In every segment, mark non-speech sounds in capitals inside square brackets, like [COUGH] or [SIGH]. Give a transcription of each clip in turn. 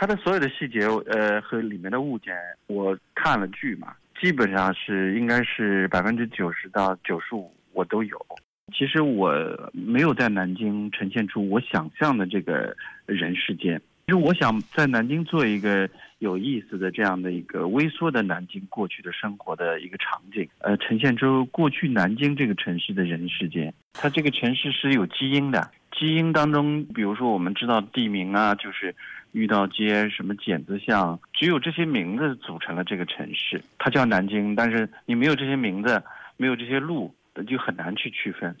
它的所有的细节，呃，和里面的物件，我看了剧嘛，基本上是应该是百分之九十到九十五我都有。其实我没有在南京呈现出我想象的这个人世间，其实我想在南京做一个有意思的这样的一个微缩的南京过去的生活的一个场景，呃，呈现出过去南京这个城市的人世间。它这个城市是有基因的，基因当中，比如说我们知道地名啊，就是遇到街、什么剪子巷，只有这些名字组成了这个城市，它叫南京。但是你没有这些名字，没有这些路。就很难去区分。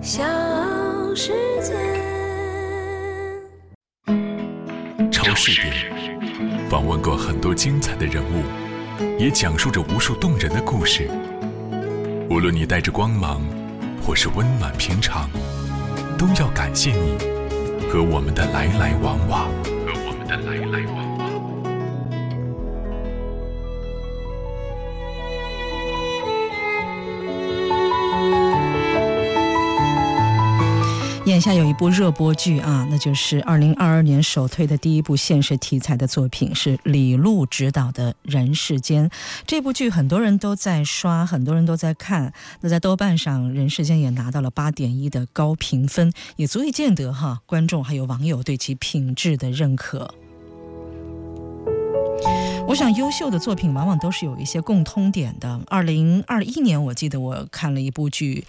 小世界，超市里访问过很多精彩的人物，也讲述着无数动人的故事。无论你带着光芒，或是温暖平常，都要感谢你和我们的来来往往。和我们的来来眼下有一部热播剧啊，那就是二零二二年首推的第一部现实题材的作品，是李路执导的《人世间》。这部剧很多人都在刷，很多人都在看。那在豆瓣上，《人世间》也拿到了八点一的高评分，也足以见得哈观众还有网友对其品质的认可。我想，优秀的作品往往都是有一些共通点的。二零二一年，我记得我看了一部剧，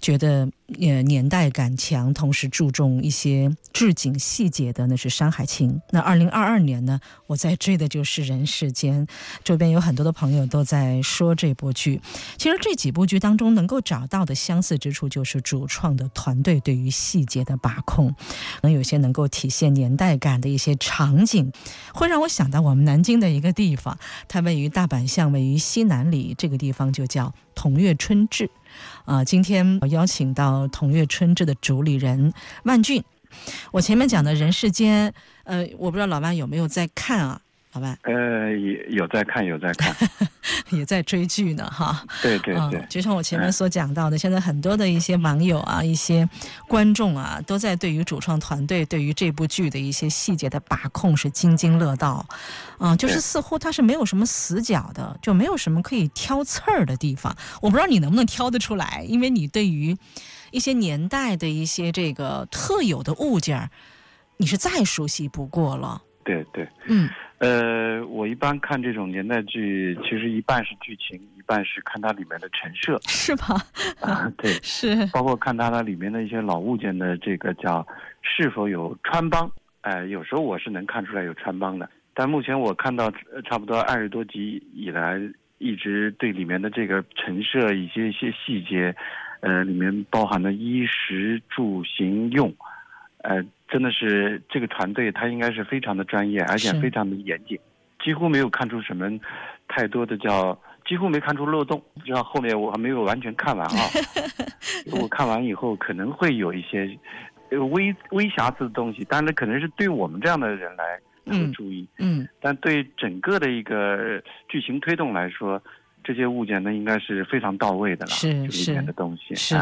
觉得呃年代感强，同时注重一些置景细节的，那是《山海情》。那二零二二年呢，我在追的就是《人世间》。周边有很多的朋友都在说这部剧。其实这几部剧当中能够找到的相似之处，就是主创的团队对于细节的把控，能有些能够体现年代感的一些场景，会让我想到我们南京的一个。地方，它位于大阪巷，位于西南里，这个地方就叫同月春至。啊，今天我邀请到同月春至的主理人万俊。我前面讲的人世间，呃，我不知道老万有没有在看啊？呃，有在看，有在看。[LAUGHS] 也在追剧呢，哈。对对对，就像我前面所讲到的，现在很多的一些网友啊、一些观众啊，都在对于主创团队对于这部剧的一些细节的把控是津津乐道，啊，就是似乎它是没有什么死角的，就没有什么可以挑刺儿的地方。我不知道你能不能挑得出来，因为你对于一些年代的一些这个特有的物件，你是再熟悉不过了。对对，嗯。呃，我一般看这种年代剧，其实一半是剧情，一半是看它里面的陈设，是吧？啊，[LAUGHS] 对，是，包括看它那里面的一些老物件的这个叫是否有穿帮，哎，有时候我是能看出来有穿帮的，但目前我看到差不多二十多集以来，一直对里面的这个陈设一些一些细节，呃，里面包含的衣食住行用，呃。真的是这个团队，他应该是非常的专业，而且非常的严谨，几乎没有看出什么太多的叫，几乎没看出漏洞。不知道后面我还没有完全看完啊，[LAUGHS] 我看完以后可能会有一些微微瑕疵的东西，但是可能是对我们这样的人来不注意，嗯，但对整个的一个剧情推动来说，这些物件呢应该是非常到位的了，是是的东西是，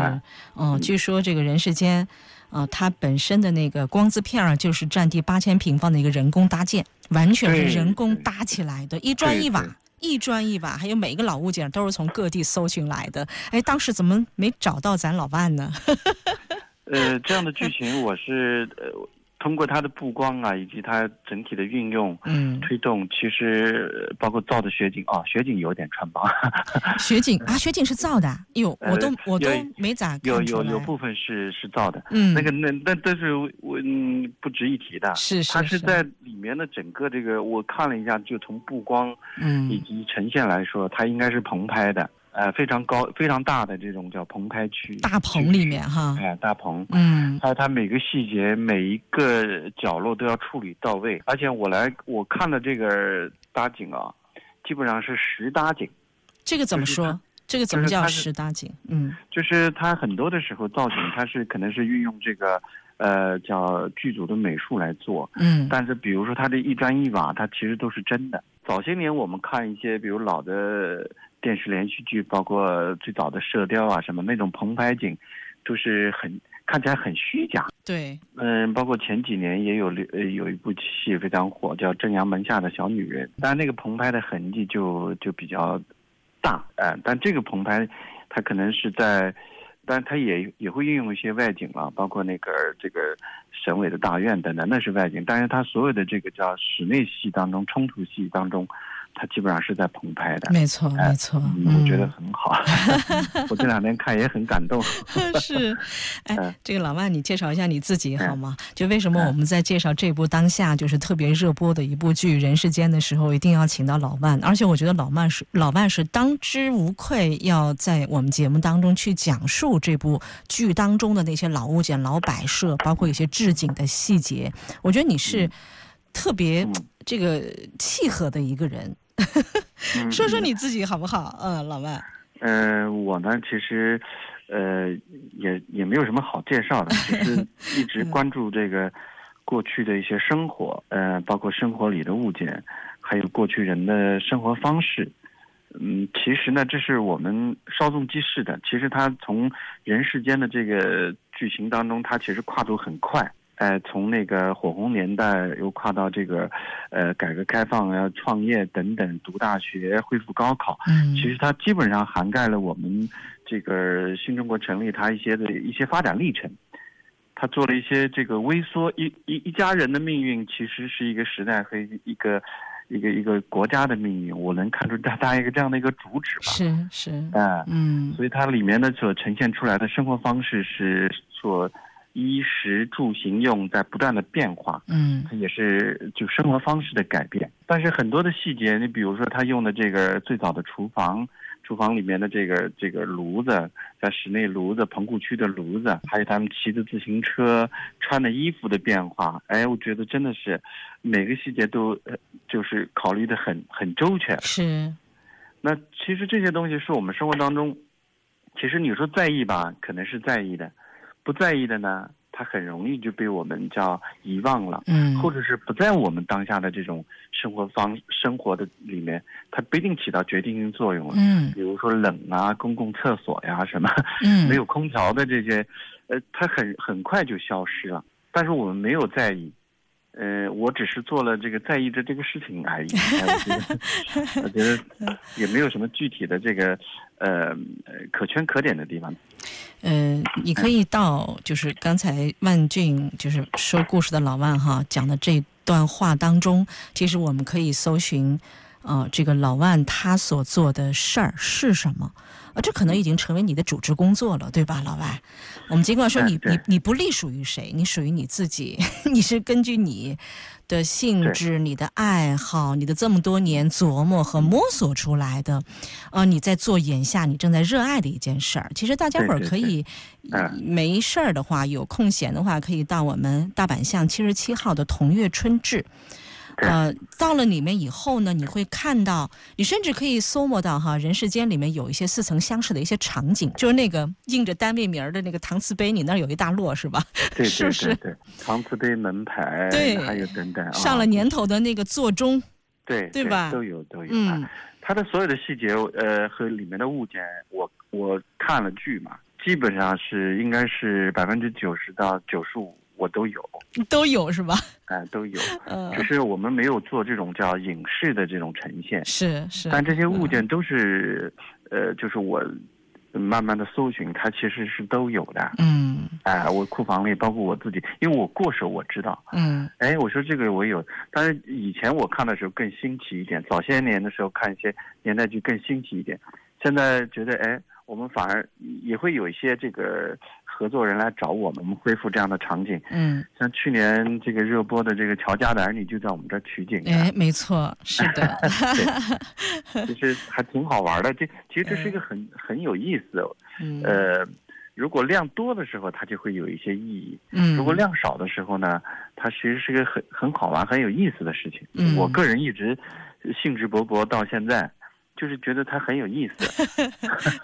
嗯，据说这个人世间。啊，它本身的那个光字片儿就是占地八千平方的一个人工搭建，完全是人工搭起来的，一砖一瓦，一砖一瓦，还有每一个老物件都是从各地搜寻来的。哎，当时怎么没找到咱老万呢？[LAUGHS] 呃，这样的剧情我是呃。通过它的布光啊，以及它整体的运用、嗯，推动，其实包括造的雪景啊，雪景有点穿帮。[LAUGHS] 雪景啊，雪景是造的，哟，我都我都没咋有有有部分是是造的，嗯，那个那那都是我嗯不值一提的。是是它是。在里面的整个这个，我看了一下，就从布光嗯。以及呈现来说，它应该是棚拍的。呃，非常高、非常大的这种叫棚拍区，大棚里面哈，哎，大棚，嗯，还有它每个细节、每一个角落都要处理到位。而且我来我看的这个搭景啊，基本上是实搭景。这个怎么说？这个怎么叫实搭景？嗯，就是它很多的时候造景，它是可能是运用这个呃叫剧组的美术来做，嗯，但是比如说它的一砖一瓦，它其实都是真的。早些年我们看一些比如老的。电视连续剧，包括最早的《射雕》啊，什么那种棚拍景，都是很看起来很虚假。对，嗯，包括前几年也有呃有一部戏非常火，叫《正阳门下的小女人》，当然那个棚拍的痕迹就就比较大，呃，但这个棚拍它可能是在。但它也也会运用一些外景了，包括那个这个省委的大院等等，那是外景。但是它所有的这个叫室内戏当中，冲突戏当中。他基本上是在棚拍的，没错，没错，我觉得很好。[LAUGHS] 我这两天看也很感动。[LAUGHS] 是，哎，这个老万，你介绍一下你自己好吗？就为什么我们在介绍这部当下就是特别热播的一部剧《人世间》的时候，一定要请到老万？而且我觉得老万是老万是当之无愧要在我们节目当中去讲述这部剧当中的那些老物件、老摆设，包括一些置景的细节。我觉得你是特别这个契合的一个人。说说你自己好不好？嗯，老万。嗯，我呢，其实，呃，也也没有什么好介绍的，[LAUGHS] 只是一直关注这个过去的一些生活，呃，包括生活里的物件，还有过去人的生活方式。嗯，其实呢，这是我们稍纵即逝的。其实它从人世间的这个剧情当中，它其实跨度很快。呃，从那个火红年代又跨到这个，呃，改革开放啊，创业等等，读大学，恢复高考，嗯，其实它基本上涵盖了我们这个新中国成立它一些的一些发展历程，他做了一些这个微缩一一一家人的命运，其实是一个时代和一个一个一个国家的命运，我能看出大大一个这样的一个主旨吧，是是，啊，嗯，所以它里面呢所呈现出来的生活方式是所。衣食住行用在不断的变化，嗯，它也是就生活方式的改变。但是很多的细节，你比如说他用的这个最早的厨房，厨房里面的这个这个炉子，在室内炉子、棚户区的炉子，还有他们骑的自行车、穿的衣服的变化，哎，我觉得真的是每个细节都呃就是考虑的很很周全。是，那其实这些东西是我们生活当中，其实你说在意吧，可能是在意的。不在意的呢，他很容易就被我们叫遗忘了，嗯，或者是不在我们当下的这种生活方生活的里面，它不一定起到决定性作用了，嗯，比如说冷啊，公共厕所呀什么，嗯，[LAUGHS] 没有空调的这些，呃，它很很快就消失了，但是我们没有在意。呃，我只是做了这个在意的这个事情而已。我觉得也没有什么具体的这个呃可圈可点的地方。呃，你可以到就是刚才万俊就是说故事的老万哈讲的这段话当中，其实我们可以搜寻啊，这个老万他所做的事儿是什么。啊，这可能已经成为你的主职工作了，对吧，老外？我们尽管说你你你不隶属于谁，你属于你自己，[LAUGHS] 你是根据你的性质、你的爱好、你的这么多年琢磨和摸索出来的，啊，你在做眼下你正在热爱的一件事儿。其实大家伙儿可以没事儿的话，有空闲的话，可以到我们大阪巷七十七号的同月春至。呃，到了里面以后呢，你会看到，你甚至可以搜摸到哈，人世间里面有一些似曾相识的一些场景，就是那个印着单位名儿的那个搪瓷杯，你那儿有一大摞是吧？对对 [LAUGHS] 对对，搪瓷杯门牌，对，还有等等，上了年头的那个座钟，对对吧？都有都有，嗯，它的所有的细节，呃，和里面的物件，我我看了剧嘛，基本上是应该是百分之九十到九十五。我都有，都有是吧？[LAUGHS] 哎，都有，只是我们没有做这种叫影视的这种呈现。是是，但这些物件都是，呃，就是我慢慢的搜寻，它其实是都有的。嗯，哎，我库房里包括我自己，因为我过手我知道。嗯，哎，我说这个我有，但是以前我看的时候更新奇一点，早些年的时候看一些年代剧更新奇一点，现在觉得哎，我们反而也会有一些这个。合作人来找我们，我们恢复这样的场景。嗯，像去年这个热播的这个《乔家的儿女》就在我们这儿取景。哎，没错，是的。[LAUGHS] [LAUGHS] 其实还挺好玩的。这其实这是一个很很有意思。嗯。呃，如果量多的时候，它就会有一些意义。嗯。如果量少的时候呢，它其实是个很很好玩、很有意思的事情。嗯。我个人一直兴致勃勃到现在。就是觉得他很有意思，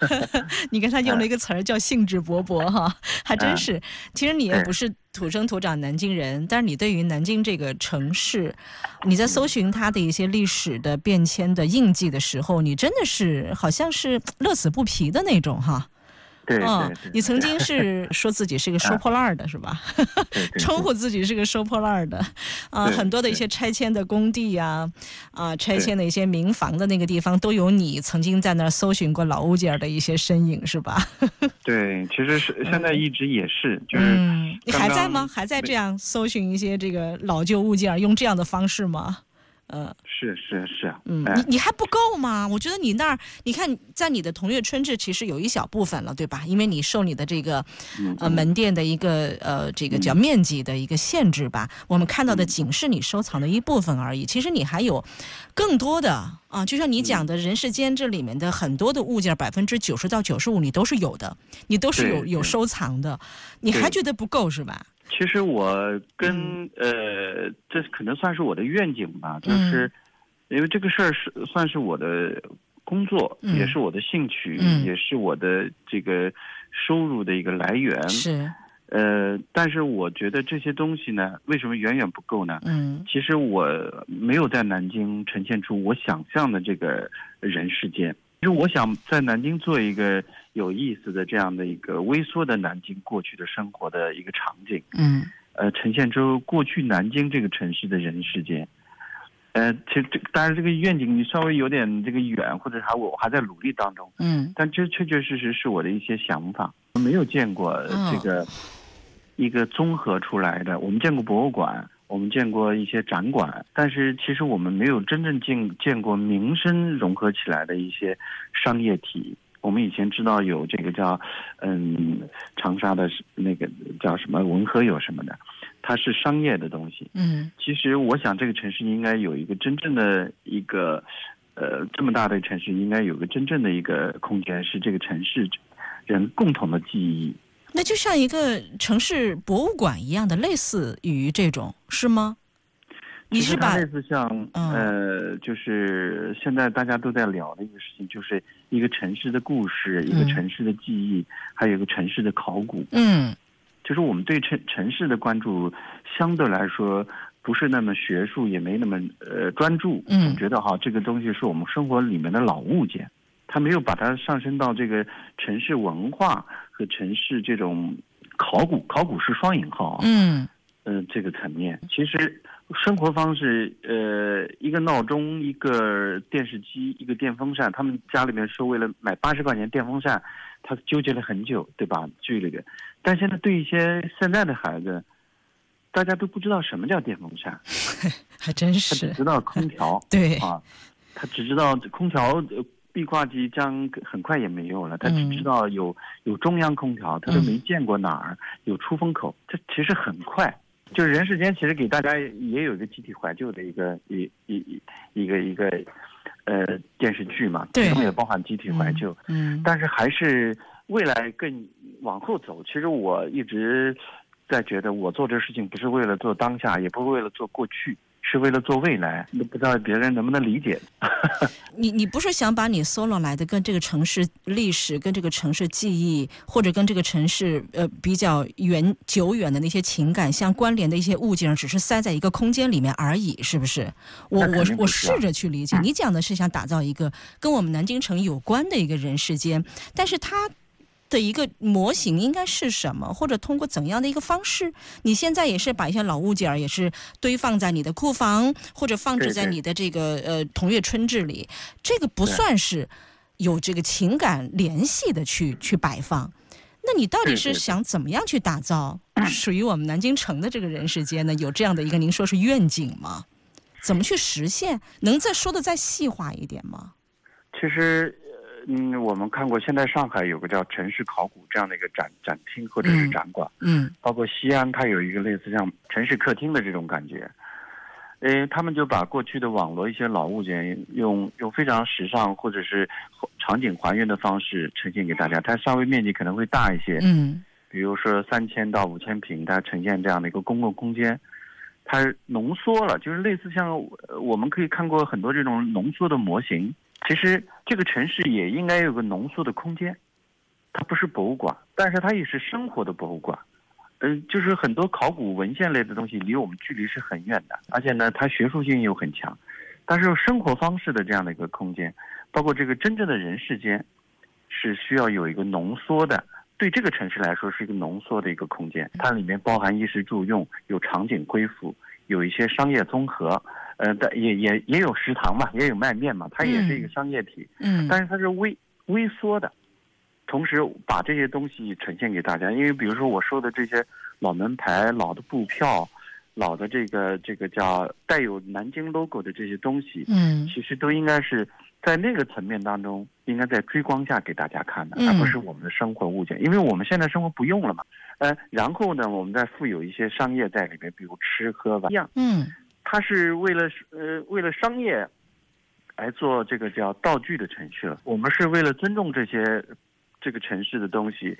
[LAUGHS] 你跟他用了一个词儿叫兴致勃勃哈，还真是。其实你也不是土生土长南京人，但是你对于南京这个城市，你在搜寻它的一些历史的变迁的印记的时候，你真的是好像是乐此不疲的那种哈。对嗯你曾经是说自己是个 [LAUGHS] 收破烂儿的，是吧？称呼自己是个收破烂儿的，啊，很多的一些拆迁的工地呀、啊，拆迁的一些民房的那个地方，都有你曾经在那儿搜寻过老物件的一些身影，是吧？[LAUGHS] 对，其实是现在一直也是，就是嗯，你还在吗？还在这样搜寻一些这个老旧物件，用这样的方式吗？呃，是是是啊，嗯，哎你你还不够吗？我觉得你那儿，你看在你的同月春至，其实有一小部分了，对吧？因为你受你的这个嗯呃门店的一个呃这个叫面积的一个限制吧，我们看到的仅是你收藏的一部分而已。其实你还有更多的啊，就像你讲的人世间这里面的很多的物件，百分之九十到九十五你都是有的，你都是有有收藏的，你还觉得不够是吧？其实我嗯跟、呃，这可能算是我的愿景吧，就是因为这个事儿是算是我的工作，嗯也是我的兴趣，嗯也是我的这个收入的一个来源。是，呃，但是我觉得这些东西呢，为什么远远不够呢？嗯其实我没有在南京呈现出我想象的这个人世间。其实我想在南京做一个有意思的这样的一个微缩的南京过去的生活的一个场景。嗯呃，呈现出过去南京这个城市的人世间。呃，其实这当然这个愿景你稍微有点这个远，或者还我我还在努力当中，嗯但这确确实实是我的一些想法。没有见过嗯这个、一个综合出来的，我们见过博物馆，我们见过一些展馆，但是其实我们没有真正见见过民生融合起来的一些商业体。我们以前知道有这个叫，嗯，长沙的是那个叫什么文和友什么的，它是商业的东西。嗯其实我想这个城市应该有一个真正的一个，呃，这么大的城市应该有个真正的一个空间，是这个城市人共同的记忆。那就像一个城市博物馆一样的，类似于这种是吗？你是把类似像、嗯呃，就是现在大家都在聊的一个事情，就是一个城市的故事，一个嗯城市的记忆，还有一个城市的考古。嗯就是我们对城城市的关注相对来说不是那么学术，也没那么呃专注。嗯总觉得哈，这个东西是我们生活里面的老物件，它没有把它上升到这个城市文化和城市这种考古，考古是双引号啊。嗯嗯、这个层面，其实生活方式，呃，一个闹钟，一个电视机，一个电风扇，他们家里面说为了买八十块钱电风扇，他纠结了很久，对吧？这个，但现在对一些现在的孩子，大家都不知道什么叫电风扇，[LAUGHS] 还真是他是只知道空调 [LAUGHS] 对，啊，他只知道空调。呃壁挂机将很快也没有了，他只嗯知道有有中央空调，他都没见过哪儿有出风口，这其实很快。就是人世间其实给大家也有一个集体怀旧的一个一一一一个一个呃电视剧嘛，对其中也包含集体怀旧，嗯但是还是未来更往后走。其实我一直在觉得，我做这事情不是为了做当下，也不是为了做过去，是为了做未来。都不知道别人能不能理解。[LAUGHS] 你你不是想把你 solo 来的跟这个城市历史、跟这个城市记忆，或者跟这个城市呃比较远久远的那些情感相关联的一些物件，只是塞在一个空间里面而已，是不是？我我我试着去理解，你讲的是想打造一个跟我们南京城有关的一个人世间，但是它。的一个模型应该是什么，或者通过怎样的一个方式？你现在也是把一些老物件儿也是堆放在你的库房，或者放置在你的这个呃同月春至里，这个不算是有这个情感联系的去去摆放。那你到底是想怎么样去打造 [CLEARS THROAT] 属于我们南京城的这个人世间呢？有这样的一个您说是愿景吗？怎么去实现？能再说的再细化一点吗？其实，呃嗯，我们看过，现在上海有个叫城市考古这样的一个展展厅或者是嗯展馆，嗯包括西安，它有一个类似像城市客厅的这种感觉。哎，他们就把过去的网络一些老物件用用非常时尚或者是场景还原的方式呈现给大家，它稍微面积可能会大一些，嗯。比如说三千到五千平，它呈现这样的一个公共空间，它浓缩了，就是类似像呃我们可以看过很多这种浓缩的模型。其实这个城市也应该有个浓缩的空间，它不是博物馆，但是它也是生活的博物馆。嗯、就是很多考古文献类的东西离我们距离是很远的，而且呢，它学术性又很强。但是生活方式的这样的一个空间，包括这个真正的人世间，是需要有一个浓缩的对这个城市来说是一个浓缩的一个空间，它里面包含衣食住用，有场景恢复，有一些商业综合，呃，但也也也有食堂嘛，也有卖面嘛，它也是一个商业体，嗯，但是它是微微缩的，同时把这些东西呈现给大家，因为比如说我说的这些老门牌、老的布票、老的这个这个叫带有南京 logo 的这些东西，嗯。其实都应该是在那个层面当中，应该在追光下给大家看的，嗯而不是我们的生活物件，因为我们现在生活不用了嘛。呃，然后呢，我们再附有一些商业在里面，比如吃喝玩样，嗯它是为了呃为了商业来做这个叫道具的城市了。我们是为了尊重这些这个城市的东西，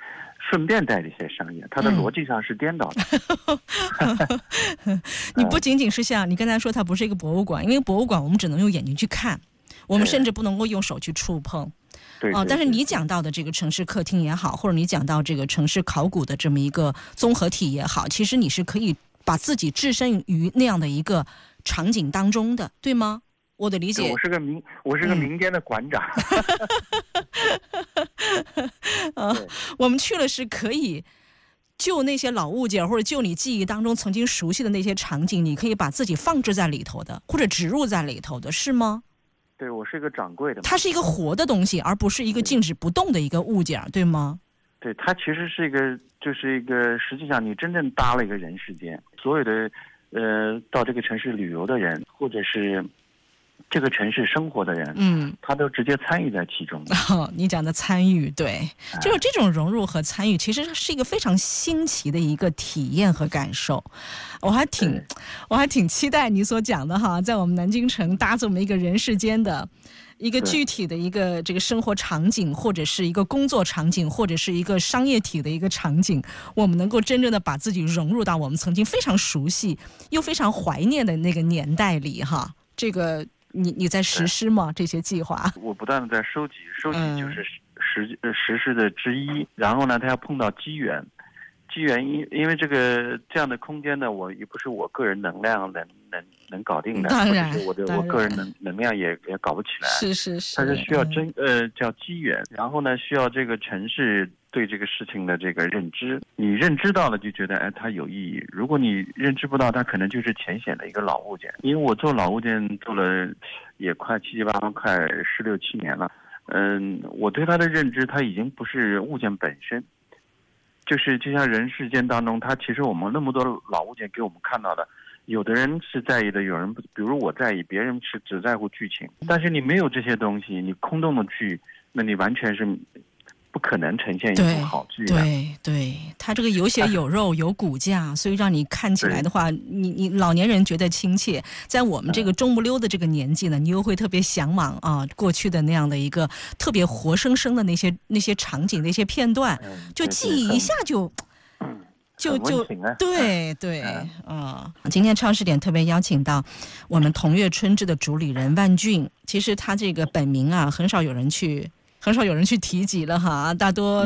顺便带一些商业，它的嗯逻辑上是颠倒的。[LAUGHS] 你不仅仅是像你刚才说，它不是一个博物馆，因为博物馆我们只能用眼睛去看，我们甚至不能够用手去触碰。对哦，但是你讲到的这个城市客厅也好，或者你讲到这个城市考古的这么一个综合体也好，其实你是可以把自己置身于那样的一个场景当中的，对吗？我的理解我，是个民，我是个嗯民间的馆长。呃 [LAUGHS] 对，我们去了是可以。就那些老物件，或者就你记忆当中曾经熟悉的那些场景，你可以把自己放置在里头的，或者植入在里头的，是吗？对，我是一个掌柜的。它是一个活的东西，而不是一个静止不动的一个物件，对吗？对，它其实是一个，就是一个，实际上你真正搭了一个人世间，所有的，呃，到这个城市旅游的人，或者是这个城市生活的人，嗯，他都直接参与在其中。[LAUGHS] 哦，[LAUGHS] 你讲的参与，对，就是这种融入和参与，其实是一个非常新奇的一个体验和感受。我还挺，我还挺期待你所讲的哈，在我们南京城搭这么一个人世间的。一个具体的一个这个生活场景，或者是一个工作场景，或者是一个商业体的一个场景，我们能够真正的把自己融入到我们曾经非常熟悉又非常怀念的那个年代里哈。这个你你在实施吗？这些计划？我不断的在收集，收集嗯就是实呃实施的之一。然后呢，他要碰到机缘，机缘因因为这个这样的空间呢，我也不是我个人能量能能能搞定的，当然或者是我的我个人能能量也也搞不起来。是是是，它是需要嗯真呃叫机缘，然后呢需要这个城市对这个事情的这个认知，你认知到了就觉得哎它有意义，如果你认知不到，它可能就是浅显的一个老物件。因为我做老物件做了也快七七八八快十六七年了，嗯，我对它的认知它已经不是物件本身。就是就像人世间当中，他其实我们那么多老物件给我们看到的，有的人是在意的，有人，比如我在意，别人是只在乎剧情。但是你没有这些东西，你空洞的剧，那你完全是可能呈现一对部好剧的。对对，它这个有血有 [LAUGHS] 肉有骨架，所以让你看起来的话，你你老年人觉得亲切，在我们这个中不溜的这个年纪呢，你又会特别向往啊过去的那样的一个特别活生生的那些那些场景那些片段，嗯，就记忆一下就。就就对对啊，[LAUGHS] 嗯，今天超市点特别邀请到我们同月春至的主理人万俊，其实他这个本名啊，很少有人去，很少有人去提及了哈，大多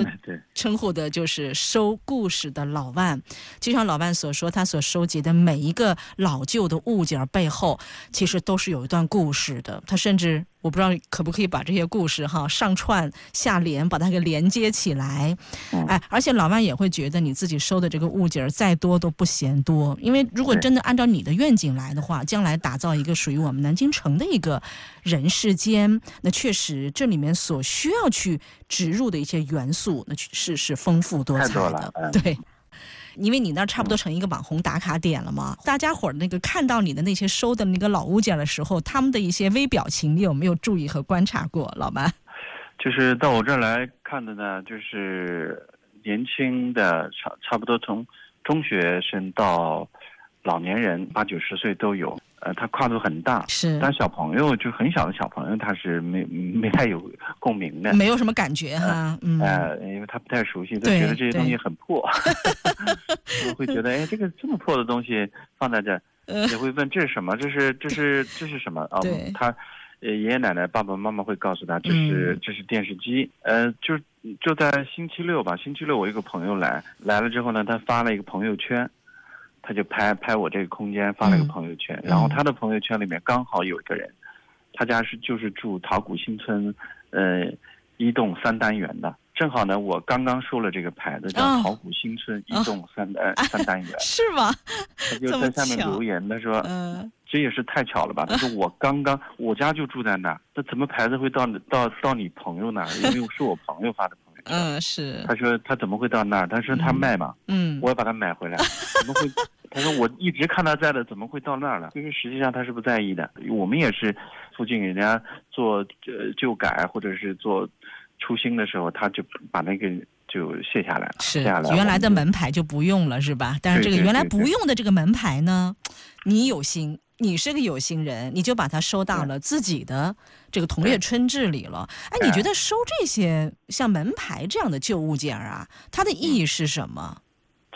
称呼的就是收故事的老万。就像老万所说，他所收集的每一个老旧的物件背后，其实都是有一段故事的。他甚至我不知道可不可以把这些故事哈上串下联，把它给连接起来。嗯哎，而且老外也会觉得你自己收的这个物件儿再多都不嫌多，因为如果真的按照你的愿景来的话，将来打造一个属于我们南京城的一个人世间，那确实这里面所需要去植入的一些元素，那是是丰富多彩的，嗯对。因为你那儿差不多成一个网红打卡点了嘛，大家伙儿那个看到你的那些收的那个老物件的时候，他们的一些微表情，你有没有注意和观察过，老板？就是到我这儿来看的呢，就是年轻的，差差不多从中学生到老年人，八九十岁都有。呃，他跨度很大，是但小朋友就很小的小朋友，他是没没太有共鸣的。没有什么感觉哈，嗯，呃，因为他不太熟悉，他觉得这些东西很破，[LAUGHS] 会觉得，哎，这个这么破的东西放在这 [LAUGHS] 也会问这是什么？这是这是这是什么？啊、对他呃爷爷奶奶、爸爸妈妈会告诉他，这是、嗯这是电视机。呃，就就在星期六吧，星期六我一个朋友来来了之后呢，他发了一个朋友圈，他就拍拍我这个空间，发了个嗯朋友圈，然后他的朋友圈里面刚好有一个人，他家是就是住桃谷新村，呃，一栋三单元的，正好呢，我刚刚说了这个牌子，叫哦桃谷新村一栋三呃三单元，[LAUGHS] 是吗？他就在下面留言，他说嗯，这也是太巧了吧？[LAUGHS] 他说我刚刚我家就住在那儿，那怎么牌子会到你到到你朋友那儿？因为是我朋友发的。嗯，是，他说他怎么会到那儿？他说他卖嘛，嗯，我要把它买回来。[LAUGHS] 怎么会？他说我一直看他在的，怎么会到那儿了？就是实际上他是不在意的。我们也是附近人家做呃旧改或者是做出新的时候，他就把那个就卸下来了，是卸下来。原来的门牌就不用了，是吧？但是这个原来不用的这个门牌呢，你有心，你是个有心人，你就把它收到了自己的这个同列春志里了。哎，你哎觉得收这些像门牌这样的旧物件儿啊，它的意义是什么？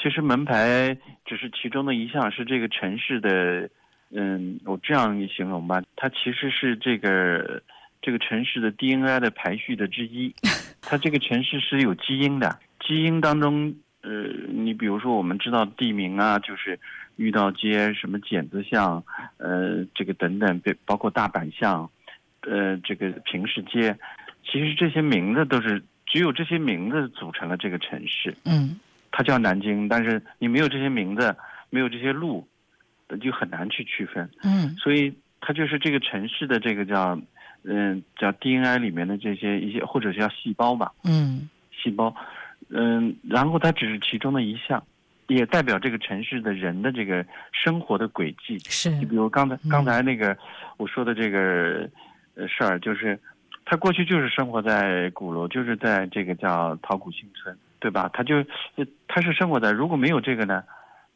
其实门牌只是其中的一项，是这个城市的，嗯，我这样形容吧，它其实是这个这个城市的 DNA 的排序的之一。它这个城市是有基因的，基因当中，呃，你比如说我们知道地名啊，就是遇到街、什么剪子巷，呃，这个等等，包包括大阪巷，呃，这个平市街，其实这些名字都是只有这些名字组成了这个城市。嗯。它叫南京，但是你没有这些名字，没有这些路，呃就很难去区分。嗯。所以它就是这个城市的这个叫，嗯、叫 DNA 里面的这些一些，或者叫细胞吧，嗯。细胞，嗯，然后它只是其中的一项，也代表这个城市的人的这个生活的轨迹。是你比如刚才嗯刚才那个我说的这个呃事儿，就是他过去就是生活在鼓楼，就是在这个叫桃谷新村，对吧？他就呃他是生活在，如果没有这个呢，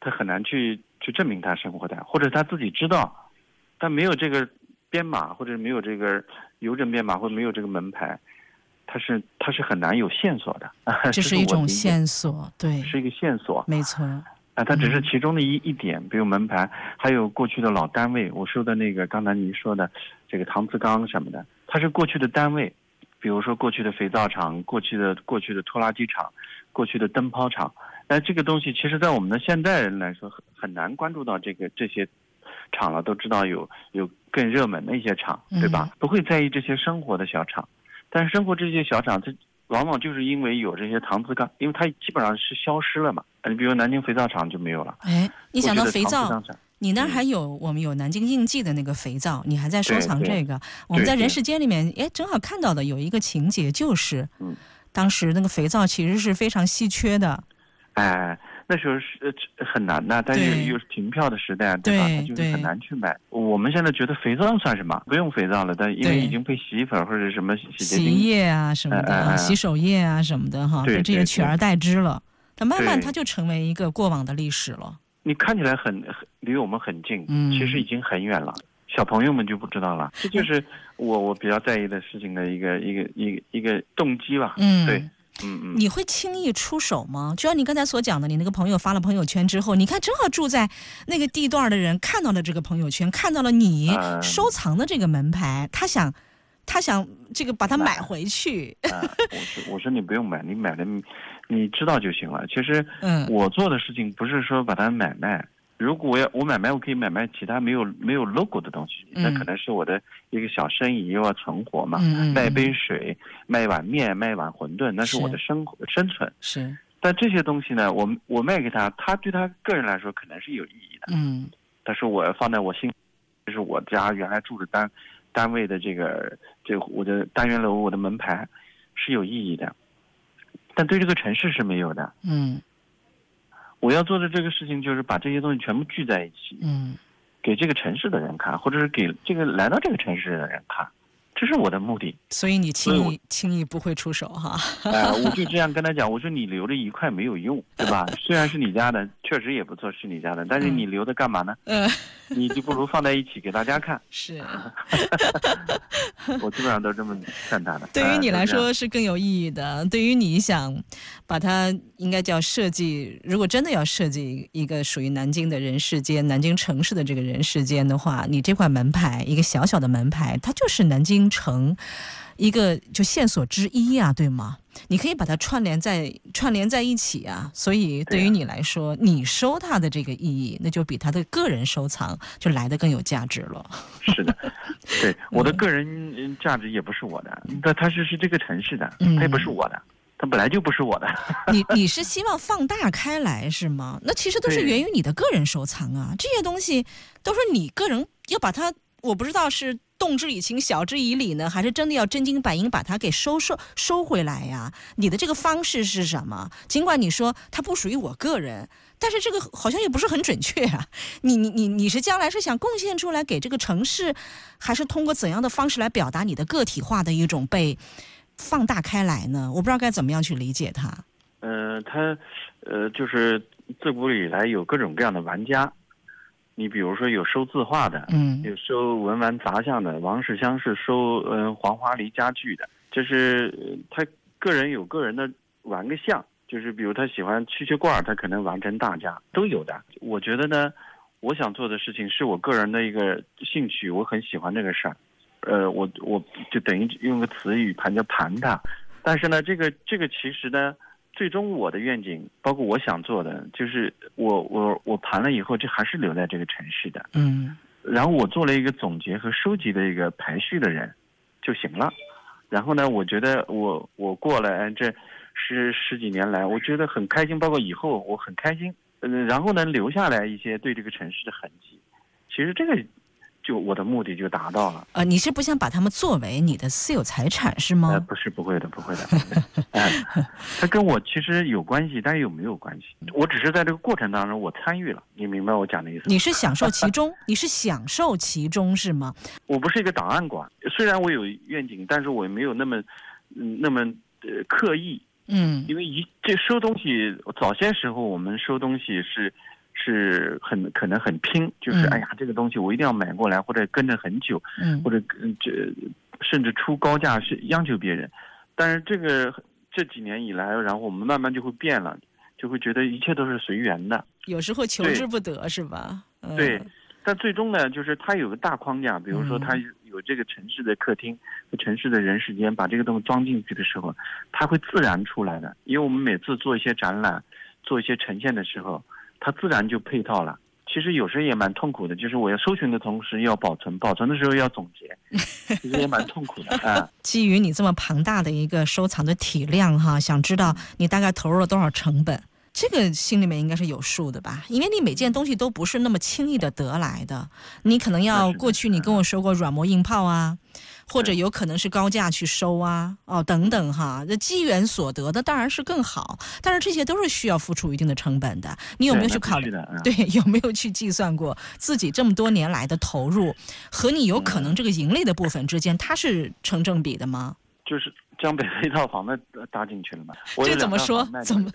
他很难去去证明他生活在，或者他自己知道，但没有这个编码，或者没有这个邮政编码，或者没有这个门牌，他是它是很难有线索的。这 [LAUGHS] 是一种线索，对，是一个线索。没错，啊，它只是嗯其中的一一点，比如门牌，还有过去的老单位。我说的那个刚才您说的这个搪瓷缸什么的，它是过去的单位，比如说过去的肥皂厂、过去的过去的拖拉机厂、过去的灯泡厂。那这个东西，其实在我们的现代人来说，很很难关注到这个这些厂了。都知道有有更热门的一些厂，对吧？不会在意这些生活的小厂，但是生活这些小厂，它往往就是因为有这些搪瓷缸，因为它基本上是消失了嘛。呃你比如南京肥皂厂就没有了。哎，你想到肥皂你那还有我们有南京印记的那个肥皂，你还在收藏这个。我们在人世间里面，哎，正好看到的有一个情节，就是，嗯当时那个肥皂其实是非常稀缺的，哎，那时候是呃很难的，但是又是停票的时代，对吧？对它就是很难去买。我们现在觉得肥皂算什么？不用肥皂了，但因为已经被洗衣粉或者什么洗洁洗衣，液啊什么的，洗手液啊什么的哈，这些取而代之了。它慢慢它就成为一个过往的历史了。你看起来很很离我们很近，嗯其实已经很远了。小朋友们就不知道了，这就是我我比较在意的事情的一个一个一个一个动机吧。嗯，对，嗯嗯。你会轻易出手吗？就像你刚才所讲的，你那个朋友发了朋友圈之后，你看正好住在那个地段的人看到了这个朋友圈，看到了你嗯收藏的这个门牌，他想，他想这个把它买回去。啊，我说我说你不用买，你买了你你知道就行了。其实嗯我做的事情不是说把它买卖，如果我要我买卖，我可以买卖其他没有没有 logo 的东西，那嗯可能是我的一个小生意，又要存活嘛。卖一杯水，卖一碗面，卖一碗馄饨，那是我的生活生存。是但这些东西呢，我我卖给他，他对他个人来说可能是有意义的。嗯但是我放在我心，就是我家原来住的单单位的这个这个我的单元楼，我的门牌是有意义的，但对这个城市是没有的。嗯我要做的这个事情就是把这些东西全部聚在一起，嗯给这个城市的人看，或者是给这个来到这个城市的人看，这是我的目的。所以你轻易轻易不会出手哈。[LAUGHS] 哎，我就这样跟他讲，我说你留着一块没有用，对吧？[LAUGHS] 虽然是你家的，确实也不错，是你家的，但是嗯你留着干嘛呢？嗯，你就不如放在一起给大家看。[LAUGHS] 是。[LAUGHS] 我基本上都这么看他的。对于你来说是更有意义的。对于你想把它应该叫设计，如果真的要设计一个属于南京的人世间、南京城市的这个人世间的话，你这块门牌，一个小小的门牌，它就是南京城一个就线索之一呀、对吗？你可以把它串联在串联在一起啊，所以对于你来说，你收它的这个意义，那就比他的个人收藏就来的更有价值了。是的，[LAUGHS] 对我的嗯个人嗯价值也不是我的，但它是是这个城市的，嗯它也不是我的。它本来就不是我的。[LAUGHS] 你你是希望放大开来是吗？那其实都是源于你的个人收藏啊，这些东西都是你个人要把它，我不知道是动之以情，晓之以理呢，还是真的要真金白银把它给收收收回来呀？你的这个方式是什么？尽管你说它不属于我个人，但是这个好像也不是很准确啊。你你你你是将来是想贡献出来给这个城市，还是通过怎样的方式来表达你的个体化的一种被放大开来呢？我不知道该怎么样去理解它。呃，它呃就是自古以来有各种各样的玩家，你比如说有收字画的，嗯有收文玩杂项的，王世襄是收呃黄花梨家具的，就是呃他个人有个人的玩个项，就是比如他喜欢蛐蛐罐儿，他可能玩成大家都有的。我觉得呢，我想做的事情是我个人的一个兴趣，我很喜欢这个事儿，呃，我我就等于用个词语盘叫盘它，但是呢，这个这个其实呢。最终我的愿景，包括我想做的，就是我我我盘了以后，这还是留在这个城市的。嗯然后我做了一个总结和收集的一个排序的人就行了。然后呢，我觉得我我过了哎这十十几年来，我觉得很开心，包括以后我很开心。呃，然后呢，留下来一些对这个城市的痕迹。其实这个就我的目的就达到了。呃，你是不想把他们作为你的私有财产是吗呃，不是，不会的，不会的。哎，它跟我其实有关系，但是又没有关系。我只是在这个过程当中我参与了，你明白我讲的意思吗？你是享受其中，你是享受其中是吗？[LAUGHS] 我不是一个档案馆，虽然我有愿景，但是我也没有那么，嗯，那么呃刻意。嗯因为一这收东西，早些时候我们收东西是是很可能很拼，就是嗯哎呀，这个东西我一定要买过来，或者跟着很久，嗯或者嗯这甚至出高价是央求别人。但是这个这几年以来，然后我们慢慢就会变了，就会觉得一切都是随缘的。有时候求之不得是吧？嗯对，但最终呢，就是它有个大框架，比如说嗯它有这个城市的客厅和城市的人世间，把这个东西装进去的时候，它会自然出来的。因为我们每次做一些展览、做一些呈现的时候，它自然就配套了。其实有时候也蛮痛苦的，就是我要搜寻的同时要保存，保存的时候要总结，[LAUGHS] 其实也蛮痛苦的啊。[LAUGHS] 基于你这么庞大的一个收藏的体量哈，想知道你大概投入了多少成本？这个心里面应该是有数的吧？因为你每件东西都不是那么轻易的得来的，你可能要过去你跟我说过软磨硬泡啊，或者有可能是高价去收啊，哦等等哈，那机缘所得的当然是更好，但是这些都是需要付出一定的成本的。你有没有去考虑？的？嗯 [LAUGHS] 对，有没有去计算过自己这么多年来的投入和你有可能这个盈利的部分之间，它是成正比的吗？就是江北的一套房子搭进去了嘛。我这怎么说怎么？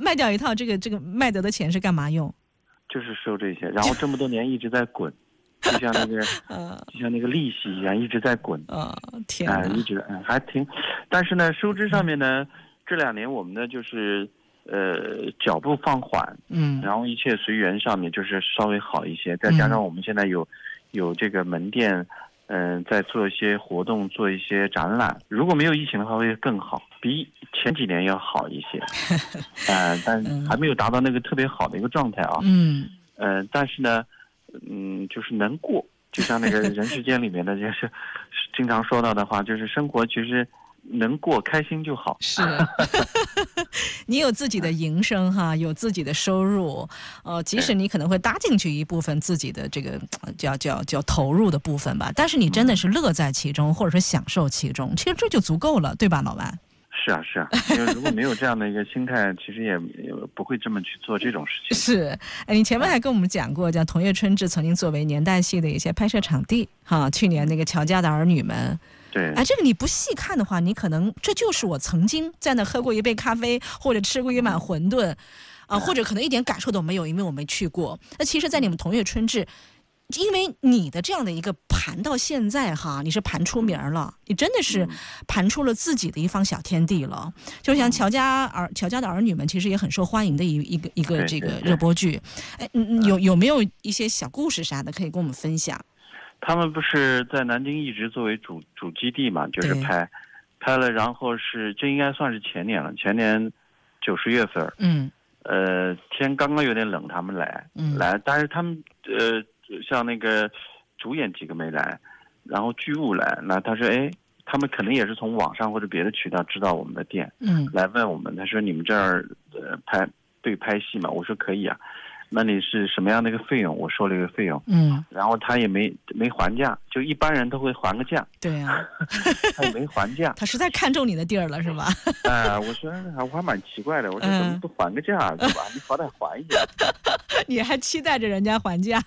卖掉一套，这个这个卖得的钱是干嘛用？就是收这些，然后这么多年一直在滚，就像那个呃 [LAUGHS] 就像那个利息一样一直在滚。呃，天啊、哪一！直嗯还挺，但是呢，收支上面呢，这两年我们呢就是呃脚步放缓，嗯然后一切随缘上面就是稍微好一些，再加上我们现在有有这个门店，嗯、在做一些活动，做一些展览。如果没有疫情的话，会更好，比前几年要好一些。[LAUGHS] 呃，但还没有达到那个特别好的一个状态啊。嗯呃，但是呢，嗯，就是能过，就像那个 [LAUGHS] 人世间里面的，就是经常说到的话，就是生活其实能过开心就好。[LAUGHS] 是，[LAUGHS] 你有自己的营生哈，有自己的收入，呃，即使你可能会搭进去一部分自己的这个呃叫叫叫投入的部分吧，但是你真的是乐在其中，或者说享受其中，其实这就足够了，对吧，老万？是啊，是啊，因为如果没有这样的一个心态，其实也也不会这么去做这种事情。是，哎，你前面还跟我们讲过，叫同月春至曾经作为年代戏的一些拍摄场地，哈，去年那个乔家的儿女们，对，哎，这个你不细看的话，你可能这就是我曾经在那喝过一杯咖啡，或者吃过一碗馄饨，啊、或者可能一点感受都没有，因为我没去过。那其实，在你们同月春至，因为你的这样的一个盘到现在哈，你是盘出名儿了，你真的是盘出了自己的一方小天地了。就像乔家儿乔家的儿女们，其实也很受欢迎的一一个一个这个热播剧。哎，有有没有一些小故事啥的可以跟我们分享？他们不是在南京一直作为主主基地嘛，就是拍，拍了，然后是这应该算是前年了，前年九十月份儿，嗯呃，天刚刚有点冷，他们来，嗯来，但是他们呃，像那个主演几个没来，然后剧务来，那他说，哎，他们可能也是从网上或者别的渠道知道我们的店，嗯来问我们，他说你们这儿呃拍对拍戏嘛？我说可以啊。那你是什么样的一个费用？我说了一个费用，嗯，然后他也没没还价，就一般人都会还个价，对啊，[LAUGHS] 他也没还价。[LAUGHS] 他实在看中你的地儿了，是吧？[LAUGHS] 哎，我说我还蛮奇怪的，我说嗯怎么不还个价对吧？你好歹还一下。你还期待着人家还价？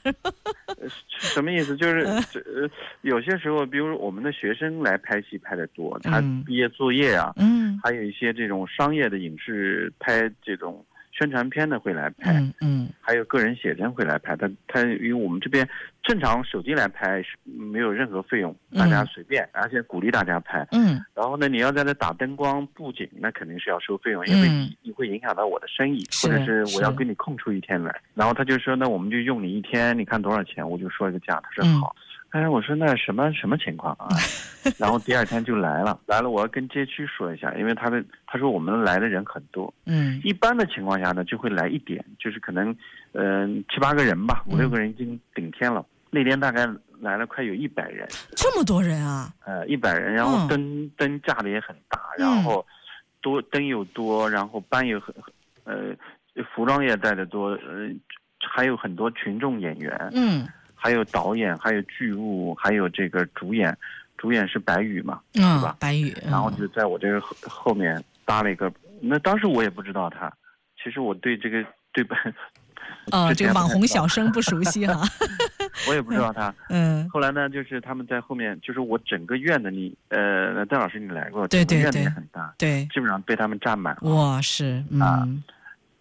什么意思？就是嗯这呃，有些时候，比如我们的学生来拍戏拍的多，他嗯毕业作业啊，嗯还有一些这种商业的影视拍这种宣传片的会来拍，嗯嗯还有个人写真会来拍。他他因为我们这边正常手机来拍是没有任何费用，嗯大家随便，而且鼓励大家拍。嗯然后呢，你要在那打灯光布景，那肯定是要收费用，因为嗯你你会影响到我的生意，是或者是我要是给你空出一天来。然后他就说，那我们就用你一天，你看多少钱？我就说一个价，他说嗯好。但是我说那什么什么情况啊？[LAUGHS] 然后第二天就来了，来了我要跟街区说一下，因为他的他说我们来的人很多，嗯一般的情况下呢就会来一点，就是可能嗯、七八个人吧，五六个人已经顶天了。那天大概来了快有一百人，这么多人啊！呃，一百人，然后嗯灯、灯架的也很大，然后多灯又多，然后班又很呃，服装也带的多，呃，还有很多群众演员，嗯还有导演，还有剧务，还有这个主演，主演是白宇嘛，嗯吧，白宇，然后就在我这个后后面搭了一个，那当时我也不知道他，其实我对这个对白，呃，这个网红小生不熟悉哈。[LAUGHS] 我也不知道他。嗯。后来呢，就是他们在后面，就是我整个院的你，呃，戴老师你来过，对对整个院子也很大，对，基本上被他们占满了。哇是啊嗯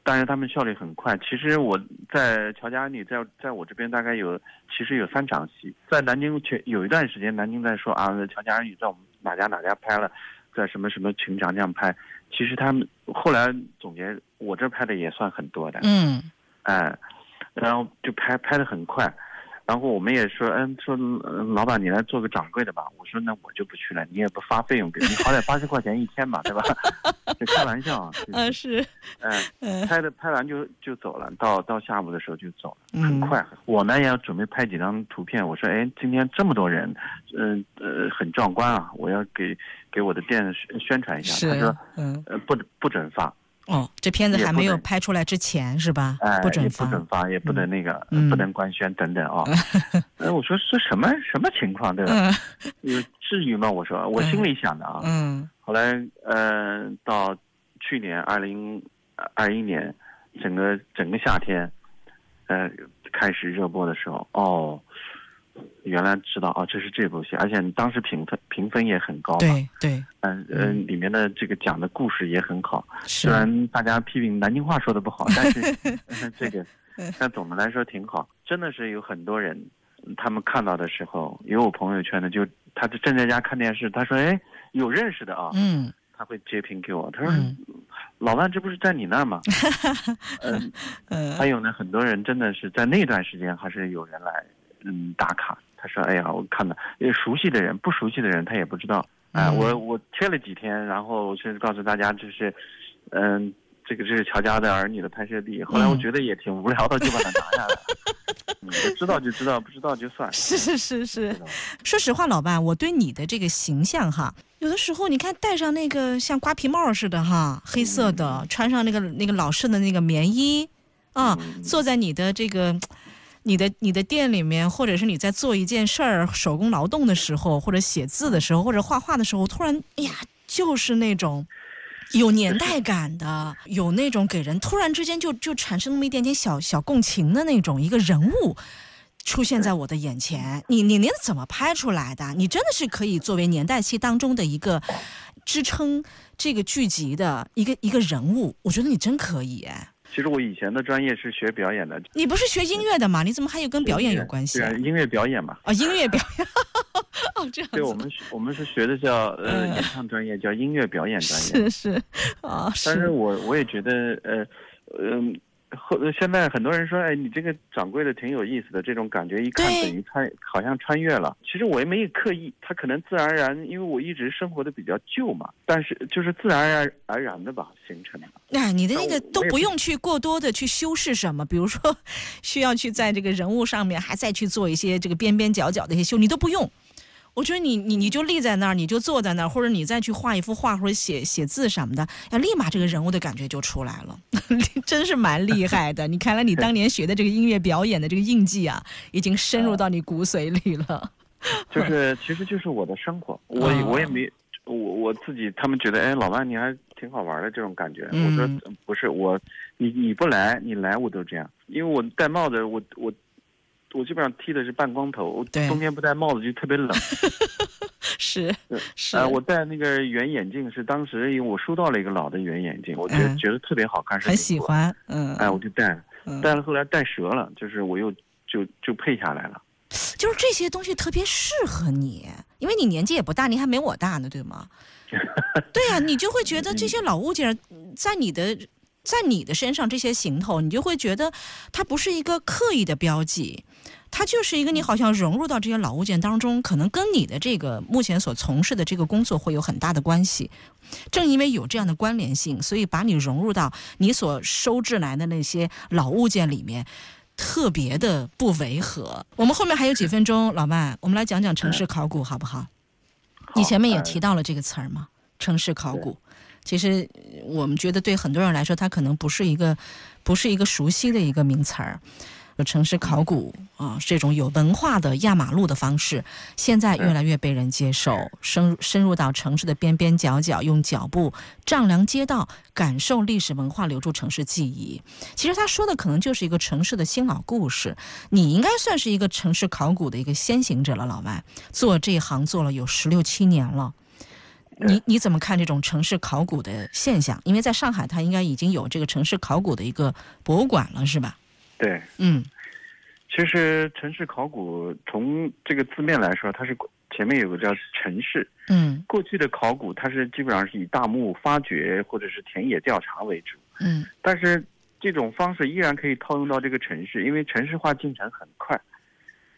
但是他们效率很快。其实我在乔家女在在我这边大概有，其实有三场戏。在南京前有一段时间，南京在说啊，乔家女在我们哪家哪家拍了，在什么什么群场这样拍。其实他们后来总结，我这拍的也算很多的，嗯哎，然后就拍拍的很快。然后我们也说，嗯，说嗯老板你来做个掌柜的吧。我说那我就不去了，你也不发费用给你，好歹八十块钱一天吧，对吧？[LAUGHS] 就开玩笑啊。就是嗯，嗯拍的拍完就就走了，到到下午的时候就走了，嗯很快。我呢也要准备拍几张图片，我说，哎，今天这么多人，嗯呃很壮观啊，我要给给我的店宣宣传一下。是他说，嗯呃不不准发，哦，这片子还没有拍出来之前是吧？哎，不准发不发。准发，也不能那个，不能官宣等等啊。[LAUGHS] 哎，我说这什么什么情况，对吧？嗯有至于吗？我说，我心里想的啊。嗯后来，呃，到去年二零二一年，整个整个夏天，呃，开始热播的时候，哦，原来知道啊，这是这部戏，而且当时评分评分也很高嘛，对对。嗯呃，里面的这个讲的故事也很好，虽然大家批评南京话说的不好，但是、[LAUGHS] 呃这个，但总的来说挺好，真的是有很多人，他们看到的时候，有我朋友圈的，就他就正在家看电视，他说，哎，有认识的啊，嗯。他会截屏给我，他说：“嗯老万，这不是在你那儿吗？” [LAUGHS] 嗯，嗯。还有呢，很多人真的是在那段时间还是有人来嗯打卡。他说：“哎呀，我看到，因为熟悉的人，不熟悉的人他也不知道。哎、嗯我我贴了几天，然后甚至告诉大家，这是嗯，这个这是乔家的儿女的拍摄地。后来我嗯觉得也挺无聊的，就把它拿下来了。[LAUGHS] 嗯，就知道就知道，不知道就算。是是是是。说实话，老伴，我对你的这个形象哈，有的时候你看戴上那个像瓜皮帽似的哈，黑色的，穿上那个那个老式的那个棉衣啊，嗯坐在你的这个。你的你的店里面，或者是你在做一件事儿、手工劳动的时候，或者写字的时候，或者画画的时候，突然，哎呀，就是那种有年代感的，有那种给人突然之间就就产生那么一点点小小共情的那种一个人物。出现在我的眼前，你你您怎么拍出来的？你真的是可以作为年代戏当中的一个支撑这个剧集的一个一个人物，我觉得你真可以哎！其实我以前的专业是学表演的，你不是学音乐的吗？你怎么还有跟表演有关系啊对啊？音乐表演嘛。哦，音乐表演，[LAUGHS] 哦，这样子，对我们我们是学的叫呃嗯演唱专业，叫音乐表演专业。是是，哦，但是是，我我也觉得呃嗯。后现在很多人说，哎，你这个掌柜的挺有意思的，这种感觉一看等于穿好像穿越了。其实我也没有刻意，他可能自然而然，因为我一直生活的比较旧嘛，但是就是自然而然而然的吧形成的。哎，你的那个都不用去过多的去修饰什么，比如说 [LAUGHS] 需要去在这个人物上面还再去做一些这个边边角角的一些修，你都不用。我觉得你你你就立在那儿，你就坐在那儿，或者你再去画一幅画或者写写字什么的，要，立马这个人物的感觉就出来了，[LAUGHS] 真是蛮厉害的。你看来你当年学的这个音乐表演的这个印记啊，已经深入到你骨髓里了。[LAUGHS] 就是，其实就是我的生活，我我也没，我我自己，他们觉得，哎，老万你还挺好玩的这种感觉。我说不是我，你你不来，你来我都这样，因为我戴帽子，我我我基本上剃的是半光头，冬天不戴帽子就特别冷。[LAUGHS] 是是，我戴那个圆眼镜是当时因为我收到了一个老的圆眼镜，我觉得觉得特别好看，很喜欢，嗯，哎，我就戴了，戴了后来戴折了，就是我又就就配下来了。就是这些东西特别适合你，因为你年纪也不大，你还没我大呢，对吗？[LAUGHS] 对呀，你就会觉得这些老物件在你的在你的身上这些行头，你就会觉得它不是一个刻意的标记，它就是一个你好像融入到这些老物件当中，可能跟你的这个目前所从事的这个工作会有很大的关系。正因为有这样的关联性，所以把你融入到你所收治来的那些老物件里面。特别的不违和。我们后面还有几分钟，老万，我们来讲讲城市考古好不好？你前面也提到了这个词儿嘛，城市考古。其实我们觉得对很多人来说，它可能不是一个不是一个熟悉的一个名词儿。城市考古啊，这种有文化的压马路的方式，现在越来越被人接受。深深入到城市的边边角角，用脚步丈量街道，感受历史文化，留住城市记忆。其实他说的可能就是一个城市的新老故事。你应该算是一个城市考古的一个先行者了，老外做这一行做了有十六七年了。你你怎么看这种城市考古的现象？因为在上海，它应该已经有这个城市考古的一个博物馆了，是吧？对，嗯，其实城市考古从这个字面来说，它是前面有个叫城市，嗯，过去的考古它是基本上是以大墓发掘或者是田野调查为主，嗯，但是这种方式依然可以套用到这个城市，因为城市化进程很快。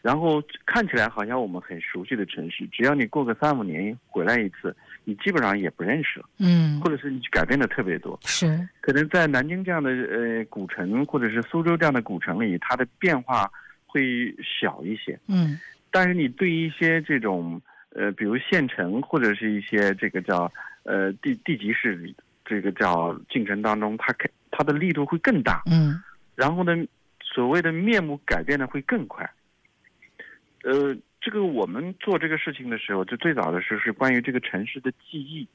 然后看起来好像我们很熟悉的城市，只要你过个三五年回来一次，你基本上也不认识了。嗯，或者是你改变的特别多。是，可能在南京这样的呃古城，或者是苏州这样的古城里，它的变化会小一些。嗯，但是你对一些这种呃，比如县城或者是一些这个叫呃地地级市这个叫进程当中，它开它的力度会更大。嗯，然后呢，所谓的面目改变的会更快。呃，这个我们做这个事情的时候，就最早的时候是关于这个城市的记忆，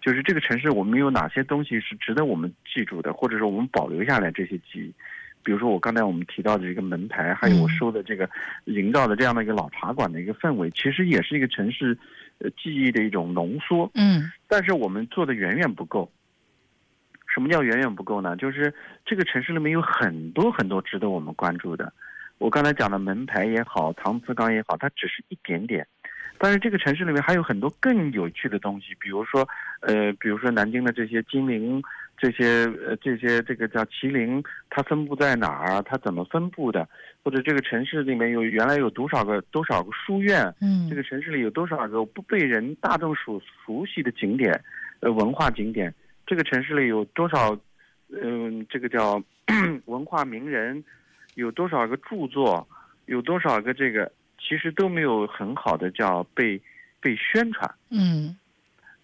就是这个城市我们有哪些东西是值得我们记住的，或者说我们保留下来这些记忆。比如说我刚才我们提到的这个门牌，还有我说的这个营造的这样的一个老茶馆的一个氛围，其实也是一个城市呃记忆的一种浓缩。嗯。但是我们做的远远不够。什么叫远远不够呢？就是这个城市里面有很多很多值得我们关注的。我刚才讲的门牌也好，搪瓷缸也好，它只是一点点，但是这个城市里面还有很多更有趣的东西，比如说，呃，比如说南京的这些金陵，这些呃这些这个叫麒麟，它分布在哪儿？它怎么分布的？或者这个城市里面有原来有多少个多少个书院？嗯，这个城市里有多少个不被人大众所熟悉的景点，呃，文化景点？这个城市里有多少，嗯，这个叫 [CLEARS THROAT] 文化名人？有多少个著作，有多少个这个，其实都没有很好的叫被被宣传。嗯，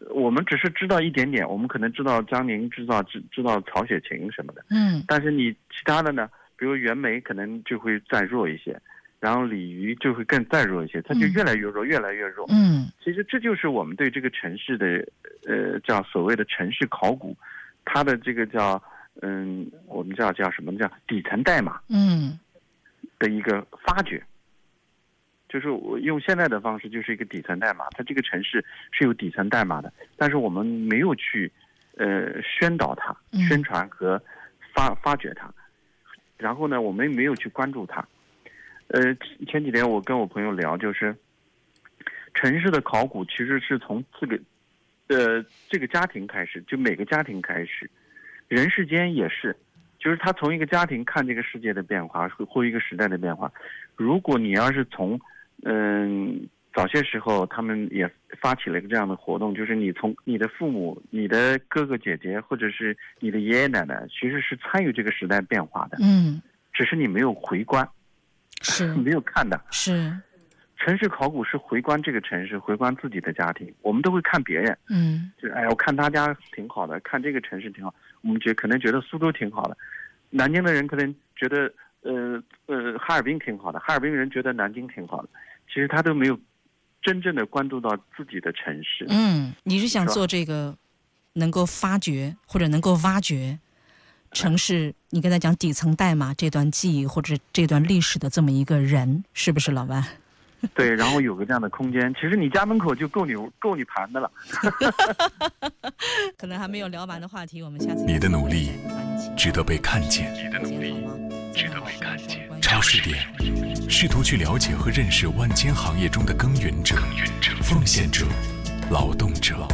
我们只是知道一点点，我们可能知道张宁，知道知知道曹雪芹什么的。嗯，但是你其他的呢？比如袁枚可能就会再弱一些，然后李渔就会更再弱一些，他就越来越弱，越来越弱。嗯，其实这就是我们对这个城市的，呃，叫所谓的城市考古，它的这个叫。嗯，我们叫叫什么叫底层代码？嗯，的一个发掘，就是我用现在的方式，就是一个底层代码。它这个城市是有底层代码的，但是我们没有去呃宣导它、宣传和发发掘它。然后呢，我们没有去关注它。呃，前几天我跟我朋友聊，就是城市的考古其实是从这个呃这个家庭开始，就每个家庭开始。人世间也是，就是他从一个家庭看这个世界的变化，或一个时代的变化。如果你要是从，嗯，早些时候他们也发起了一个这样的活动，就是你从你的父母、你的哥哥姐姐，或者是你的爷爷奶奶，其实是参与这个时代变化的。嗯，只是你没有回观，是 [LAUGHS] 没有看的。是，城市考古是回观这个城市，回观自己的家庭。我们都会看别人，嗯就是哎呀，我看他家挺好的，看这个城市挺好。我们觉可能觉得苏州挺好的，南京的人可能觉得呃呃哈尔滨挺好的，哈尔滨人觉得南京挺好的。其实他都没有真正的关注到自己的城市。嗯，你是想做这个能够发掘或者能够挖掘城市，你刚才讲底层代码这段记忆或者这段历史的这么一个人，是不是老万？[LAUGHS] 对，然后有个这样的空间，其实你家门口就够你够你盘的了。[LAUGHS] 可能还没有聊完的话题，我们下次你的努力值得被看见。你的努力值得被看见。超市点，试图去了解和认识万千行业中的耕耘者、奉献者、劳动者。